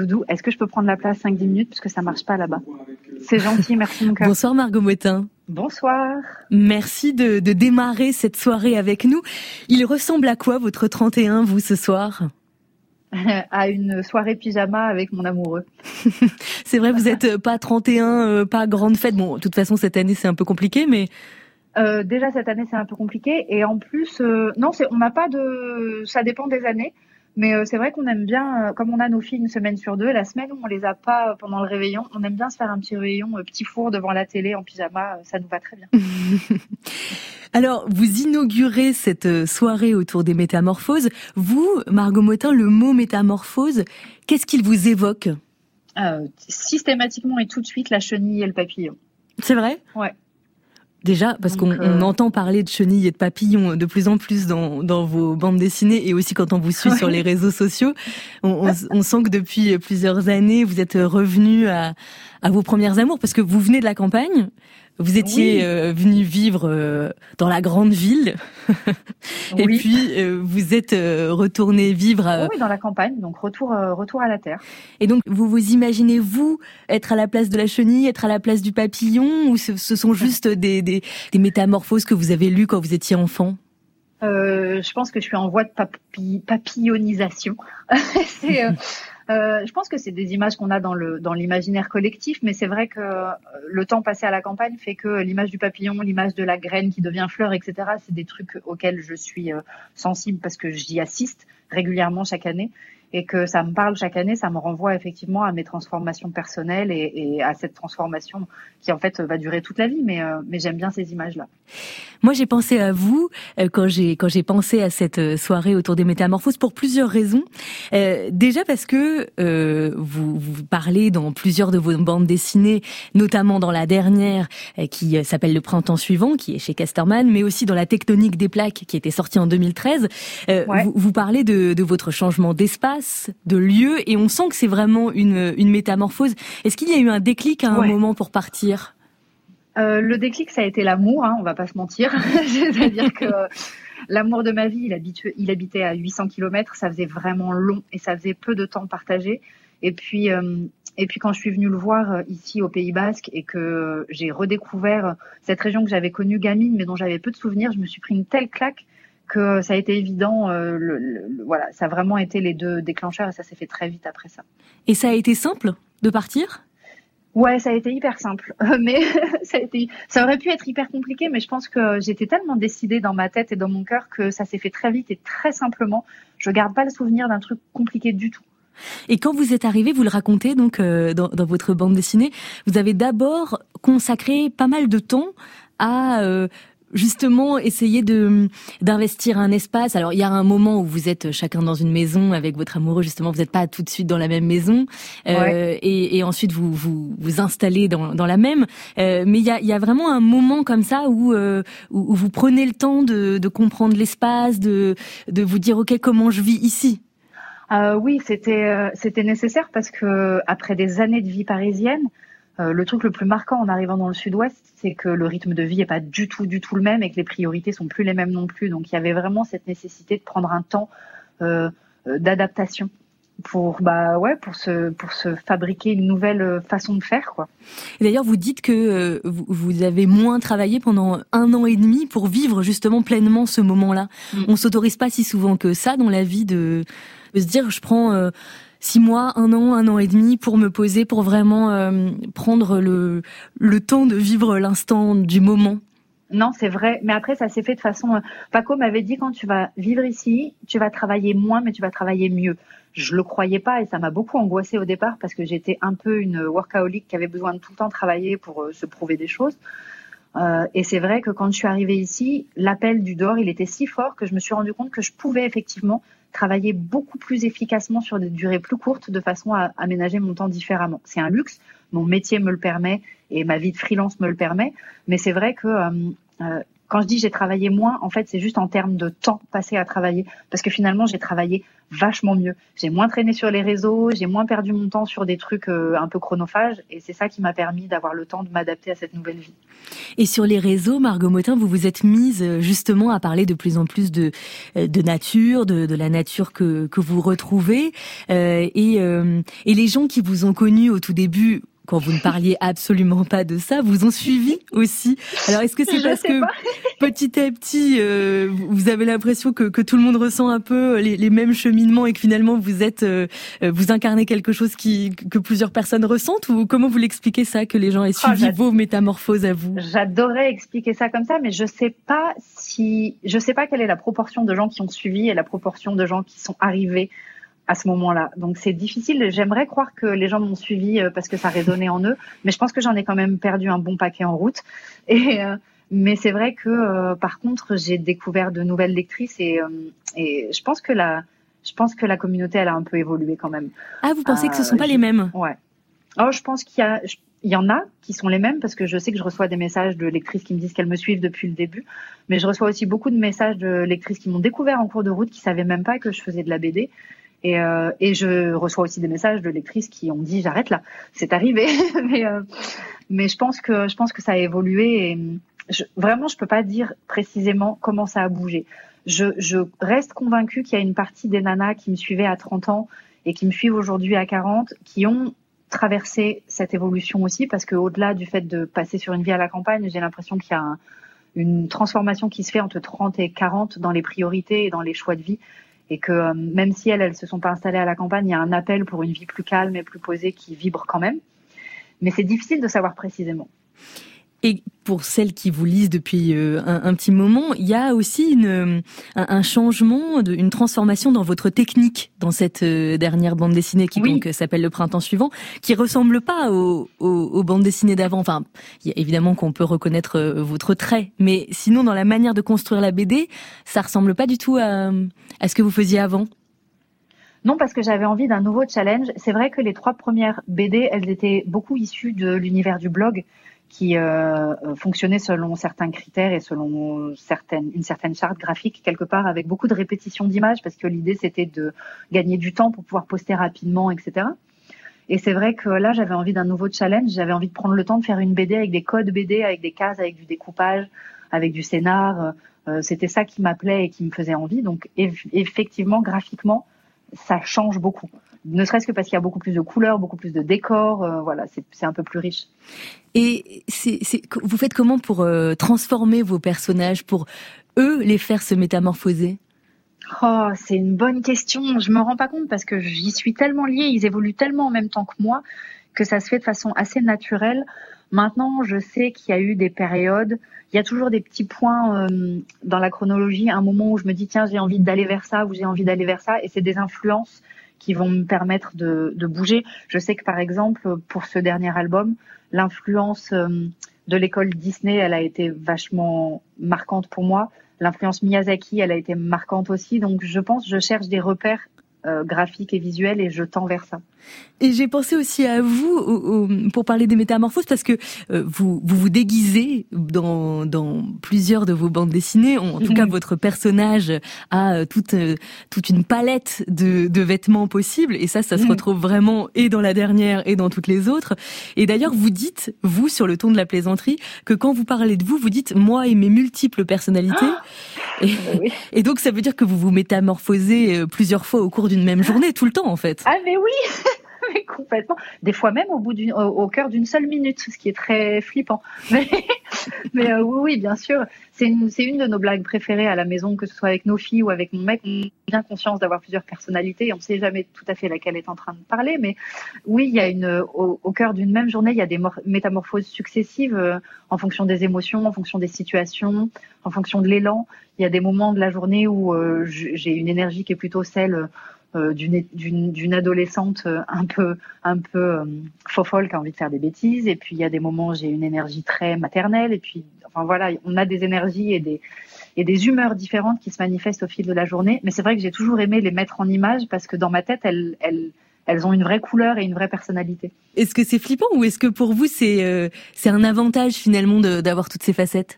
Doudou, est-ce que je peux prendre la place 5-10 minutes parce que ça marche pas là-bas? C'est gentil, merci mon cœur. Bonsoir Margot Motin. Bonsoir. Merci de, de démarrer cette soirée avec nous. Il ressemble à quoi votre 31, vous, ce soir? À une soirée pyjama avec mon amoureux. c'est vrai, vous êtes pas 31, euh, pas grande fête. Bon, de toute façon, cette année, c'est un peu compliqué, mais... Euh, déjà, cette année, c'est un peu compliqué. Et en plus, euh, non, on n'a pas de... Ça dépend des années. Mais euh, c'est vrai qu'on aime bien, euh, comme on a nos filles une semaine sur deux, la semaine où on les a pas euh, pendant le réveillon, on aime bien se faire un petit réveillon, petit four devant la télé en pyjama, ça nous va très bien. Alors, vous inaugurez cette soirée autour des métamorphoses. Vous, Margot Motin, le mot métamorphose, qu'est-ce qu'il vous évoque? Euh, Systématiquement et tout de suite, la chenille et le papillon. C'est vrai? Ouais. Déjà, parce qu'on euh... entend parler de chenilles et de papillons de plus en plus dans, dans vos bandes dessinées et aussi quand on vous suit ouais. sur les réseaux sociaux, on, on, on, sent que depuis plusieurs années, vous êtes revenu à, à vos premières amours parce que vous venez de la campagne, vous étiez oui. euh, venu vivre euh, dans la grande ville, et oui. puis euh, vous êtes retourné vivre. À... Oui, dans la campagne, donc retour retour à la terre. Et donc vous vous imaginez vous être à la place de la chenille, être à la place du papillon, ou ce, ce sont juste des, des, des, métamorphoses que vous avez lues quand vous étiez enfant? Je pense que je suis en voie de papi papillonisation. C'est euh, je pense que c'est des images qu'on a dans l'imaginaire collectif, mais c'est vrai que euh, le temps passé à la campagne fait que l'image du papillon, l'image de la graine qui devient fleur, etc. C'est des trucs auxquels je suis euh, sensible parce que j'y assiste régulièrement chaque année et que ça me parle chaque année, ça me renvoie effectivement à mes transformations personnelles et, et à cette transformation qui en fait va durer toute la vie. Mais, euh, mais j'aime bien ces images-là. Moi, j'ai pensé à vous euh, quand j'ai quand j'ai pensé à cette euh, soirée autour des métamorphoses pour plusieurs raisons. Euh, déjà parce que euh, vous, vous parlez dans plusieurs de vos bandes dessinées, notamment dans la dernière euh, qui s'appelle Le printemps suivant, qui est chez Casterman, mais aussi dans la tectonique des plaques qui était sortie en 2013. Ouais. Vous, vous, parlez de, de votre changement d'espace, de lieu, et on sent que c'est vraiment une, une métamorphose. Est-ce qu'il y a eu un déclic à un ouais. moment pour partir? Euh, le déclic, ça a été l'amour, hein, on va pas se mentir. C'est-à-dire que l'amour de ma vie, il, habituait, il habitait à 800 km, ça faisait vraiment long et ça faisait peu de temps partagé. Et puis, euh, et puis quand je suis venue le voir euh, ici au Pays Basque et que j'ai redécouvert cette région que j'avais connue gamine, mais dont j'avais peu de souvenirs, je me suis pris une telle claque que ça a été évident. Euh, le, le, voilà, ça a vraiment été les deux déclencheurs et ça s'est fait très vite après ça. Et ça a été simple de partir? Ouais, ça a été hyper simple, mais ça a été, ça aurait pu être hyper compliqué, mais je pense que j'étais tellement décidée dans ma tête et dans mon cœur que ça s'est fait très vite et très simplement. Je garde pas le souvenir d'un truc compliqué du tout. Et quand vous êtes arrivé, vous le racontez donc euh, dans, dans, votre bande dessinée, vous avez d'abord consacré pas mal de temps à euh, justement essayer de d'investir un espace. Alors il y a un moment où vous êtes chacun dans une maison avec votre amoureux. Justement, vous n'êtes pas tout de suite dans la même maison, euh, ouais. et, et, ensuite vous vous vous installez dans, dans la même. Euh, mais il y a, y a vraiment un moment comme ça où, euh, où, où vous prenez le temps de, de comprendre l'espace, de de vous dire ok comment je vis ici? Euh, oui, c'était c'était nécessaire parce que après des années de vie parisienne, euh, le truc le plus marquant en arrivant dans le sud-ouest, c'est que le rythme de vie est pas du tout, du tout le même et que les priorités sont plus les mêmes non plus. Donc il y avait vraiment cette nécessité de prendre un temps euh, d'adaptation pour bah ouais pour se pour se fabriquer une nouvelle façon de faire quoi. D'ailleurs vous dites que euh, vous, avez moins travaillé pendant un an et demi pour vivre justement pleinement ce moment-là. Mm. On s'autorise pas si souvent que ça dans la vie de, de se dire je prends euh, six mois, un an, un an et demi pour me poser, pour vraiment euh, prendre le, le temps de vivre l'instant du moment. Non, c'est vrai. Mais après, ça s'est fait de façon. Euh, Paco m'avait dit quand tu vas vivre ici, tu vas travailler moins, mais tu vas travailler mieux. Je le croyais pas et ça m'a beaucoup angoissée au départ parce que j'étais un peu une workaholic qui avait besoin de tout le temps travailler pour euh, se prouver des choses. Euh, et c'est vrai que quand je suis arrivée ici, l'appel du dehors, il était si fort que je me suis rendu compte que je pouvais effectivement travailler beaucoup plus efficacement sur des durées plus courtes de façon à aménager mon temps différemment. C'est un luxe, mon métier me le permet et ma vie de freelance me le permet, mais c'est vrai que euh, euh, quand je dis j'ai travaillé moins, en fait, c'est juste en termes de temps passé à travailler. Parce que finalement, j'ai travaillé vachement mieux. J'ai moins traîné sur les réseaux, j'ai moins perdu mon temps sur des trucs euh, un peu chronophages. Et c'est ça qui m'a permis d'avoir le temps de m'adapter à cette nouvelle vie. Et sur les réseaux, Margot Motin, vous vous êtes mise euh, justement à parler de plus en plus de, euh, de nature, de, de la nature que, que vous retrouvez. Euh, et, et les gens qui vous ont connu au tout début, quand vous ne parliez absolument pas de ça, vous ont suivi aussi. Alors est-ce que c'est parce que petit à petit, euh, vous avez l'impression que, que, tout le monde ressent un peu les, les mêmes cheminements et que finalement vous êtes, euh, vous incarnez quelque chose qui que plusieurs personnes ressentent ou comment vous l'expliquez ça que les gens aient oh, suivi vos métamorphoses à vous? J'adorais expliquer ça comme ça, mais je sais pas si, je sais pas quelle est la proportion de gens qui ont suivi et la proportion de gens qui sont arrivés à ce moment-là. Donc c'est difficile. J'aimerais croire que les gens m'ont suivi euh, parce que ça résonnait en eux, mais je pense que j'en ai quand même perdu un bon paquet en route. Et euh, mais c'est vrai que euh, par contre j'ai découvert de nouvelles lectrices et, et je pense que la je pense que la communauté elle a un peu évolué quand même. Ah vous pensez que ce sont pas les mêmes? Ouais. Oh je pense qu'il y a il y en a qui sont les mêmes parce que je sais que je reçois des messages de lectrices qui me disent qu'elles me suivent depuis le début, mais je reçois aussi beaucoup de messages de lectrices qui m'ont découvert en cours de route, qui savaient même pas que je faisais de la BD et, euh, et je reçois aussi des messages de lectrices qui ont dit j'arrête là, c'est arrivé. mais, euh, mais je pense que je pense que ça a évolué vraiment je peux pas dire précisément comment ça a bougé. Je, reste convaincue qu'il y a une partie des nanas qui me suivaient à 30 ans et qui me suivent aujourd'hui à 40 qui ont traversé cette évolution aussi parce que au-delà du fait de passer sur une vie à la campagne, j'ai l'impression qu'il y a un, une transformation qui se fait entre 30 et 40 dans les priorités et dans les choix de vie et que euh, même si elles, elles se sont pas installées à la campagne, il y a un appel pour une vie plus calme et plus posée qui vibre quand même. Mais c'est difficile de savoir précisément. Et pour celles qui vous lisent depuis euh, un, petit moment, il y a aussi une, euh, un, changement, une transformation dans votre technique dans cette dernière bande dessinée qui donc s'appelle Le Printemps suivant, qui ressemble pas aux, aux, bandes dessinées d'avant. Enfin, évidemment qu'on peut reconnaître votre trait, mais sinon dans la manière de construire la BD, ça ressemble pas du tout à, à ce que vous faisiez avant non, parce que j'avais envie d'un nouveau challenge. C'est vrai que les trois premières BD, elles étaient beaucoup issues de l'univers du blog, qui euh, fonctionnait selon certains critères et selon une certaine charte graphique quelque part, avec beaucoup de répétitions d'images, parce que l'idée c'était de gagner du temps pour pouvoir poster rapidement, etc. Et c'est vrai que là, j'avais envie d'un nouveau challenge. J'avais envie de prendre le temps de faire une BD avec des codes BD, avec des cases, avec du découpage, avec du scénar. Euh, c'était ça qui m'appelait et qui me faisait envie. Donc effectivement, graphiquement, ça change beaucoup. Ne serait-ce que parce qu'il y a beaucoup plus de couleurs, beaucoup plus de décors. Euh, voilà, c'est un peu plus riche. Et vous faites comment pour euh, transformer vos personnages, pour eux les faire se métamorphoser? Oh, c'est une bonne question. Je me rends pas compte parce que j'y suis tellement liée, ils évoluent tellement en même temps que moi que ça se fait de façon assez naturelle. Maintenant, je sais qu'il y a eu des périodes, il y a toujours des petits points euh, dans la chronologie, un moment où je me dis tiens j'ai envie d'aller vers ça ou j'ai envie d'aller vers ça, et c'est des influences qui vont me permettre de, de, bouger. Je sais que par exemple pour ce dernier album, l'influence euh, de l'école Disney, elle a été vachement marquante pour moi. L'influence Miyazaki, elle a été marquante aussi. Donc je pense, je cherche des repères euh, graphiques et visuels et je tends vers ça. Et j'ai pensé aussi à vous pour parler des métamorphoses parce que euh, vous, vous vous déguisez dans, dans plusieurs de vos bandes dessinées. En, tout cas, votre personnage a euh, toute euh, toute une palette de, de vêtements possibles et ça, ça se retrouve vraiment et dans la dernière et dans toutes les autres. Et d'ailleurs, vous dites vous sur le ton de la plaisanterie que quand vous parlez de vous, vous dites moi et mes multiples personnalités. Ah et, et donc, ça veut dire que vous vous métamorphosez plusieurs fois au cours d'une même journée, tout le temps en fait. Ah mais oui complètement. Des fois même au bout d'une, au, cœur d'une seule minute, ce qui est très flippant. Mais, euh, oui, bien sûr. C'est une, de nos blagues préférées à la maison, que ce soit avec nos filles ou avec mon mec. On a bien conscience d'avoir plusieurs personnalités et on ne sait jamais tout à fait laquelle est en train de parler. Mais oui, il y a une, au, cœur d'une même journée, il y a des métamorphoses successives euh, en fonction des émotions, en fonction des situations, en fonction de l'élan. Il y a des moments de la journée où euh, j'ai une énergie qui est plutôt celle d'une adolescente euh, un peu un peu euh, fofolle qui a envie de faire des bêtises. Et puis il y a des moments où j'ai une énergie très maternelle. Et puis enfin voilà on a des énergies et des et des humeurs différentes qui se manifestent au fil de la journée. Mais c'est vrai que j'ai toujours aimé les mettre en image parce que dans ma tête elles elles elles ont une vraie couleur et une vraie personnalité. Est-ce que c'est flippant ou est-ce que pour vous c'est c'est un avantage finalement d'avoir toutes ces facettes?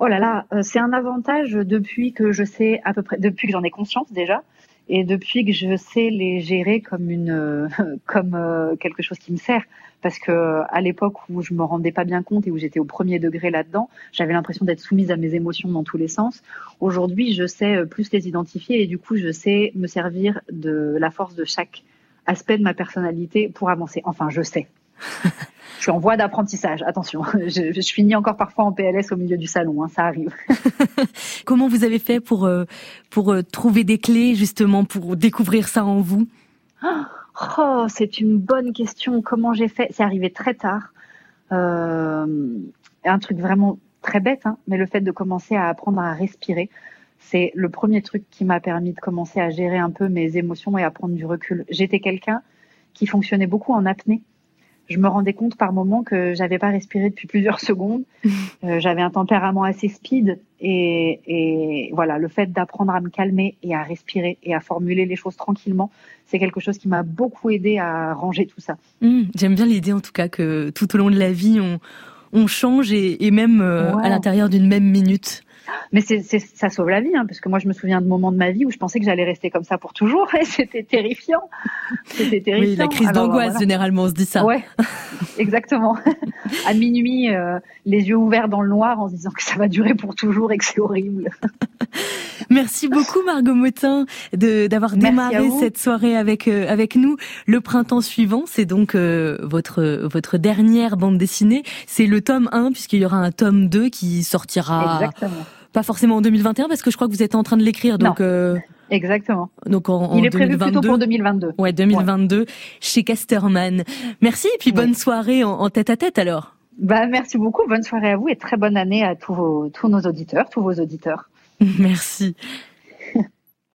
Oh là là, euh, c'est un avantage depuis que je sais à peu près, depuis que j'en ai conscience déjà, et depuis que je sais les gérer comme une, euh, comme euh, quelque chose qui me sert. Parce que à l'époque où je me rendais pas bien compte et où j'étais au premier degré là-dedans, j'avais l'impression d'être soumise à mes émotions dans tous les sens. Aujourd'hui, je sais plus les identifier et du coup, je sais me servir de la force de chaque aspect de ma personnalité pour avancer. Enfin, je sais. je suis en voie d'apprentissage. Attention, je, je, finis encore parfois en PLS au milieu du salon, hein, ça arrive. Comment vous avez fait pour euh, pour euh, trouver des clés justement pour découvrir ça en vous? Oh, c'est une bonne question. Comment j'ai fait? C'est arrivé très tard. Euh, un truc vraiment très bête, hein, mais le fait de commencer à apprendre à respirer, c'est le premier truc qui m'a permis de commencer à gérer un peu mes émotions et à prendre du recul. J'étais quelqu'un qui fonctionnait beaucoup en apnée je me rendais compte par moments que j'avais pas respiré depuis plusieurs secondes. Euh, j'avais un tempérament assez speed et, et voilà, le fait d'apprendre à me calmer et à respirer et à formuler les choses tranquillement, c'est quelque chose qui m'a beaucoup aidé à ranger tout ça. Mmh, J'aime bien l'idée en tout cas que tout au long de la vie, on, on change et, et même euh, à l'intérieur d'une même minute. Mais c'est, ça sauve la vie, hein, parce que moi je me souviens de moments de ma vie où je pensais que j'allais rester comme ça pour toujours, et c'était terrifiant. C'était terrifiant. Oui, la crise d'angoisse généralement, on se dit ça. Ouais, exactement. à minuit, euh, les yeux ouverts dans le noir, en se disant que ça va durer pour toujours et que c'est horrible. Merci beaucoup Margot Motin d'avoir démarré cette soirée avec euh, avec nous. Le printemps suivant, c'est donc euh, votre votre dernière bande dessinée. C'est le tome 1 puisqu'il y aura un tome 2 qui sortira Exactement pas forcément en 2021 parce que je crois que vous êtes en train de l'écrire. Donc, euh, Exactement. Donc en, Il est prévu plutôt pour 2022. Ouais, 2022 chez Casterman. Merci et puis bonne soirée en, tête à tête alors. Bah merci beaucoup, bonne soirée à vous et très bonne année à tous vos tous nos auditeurs, tous vos auditeurs. Merci.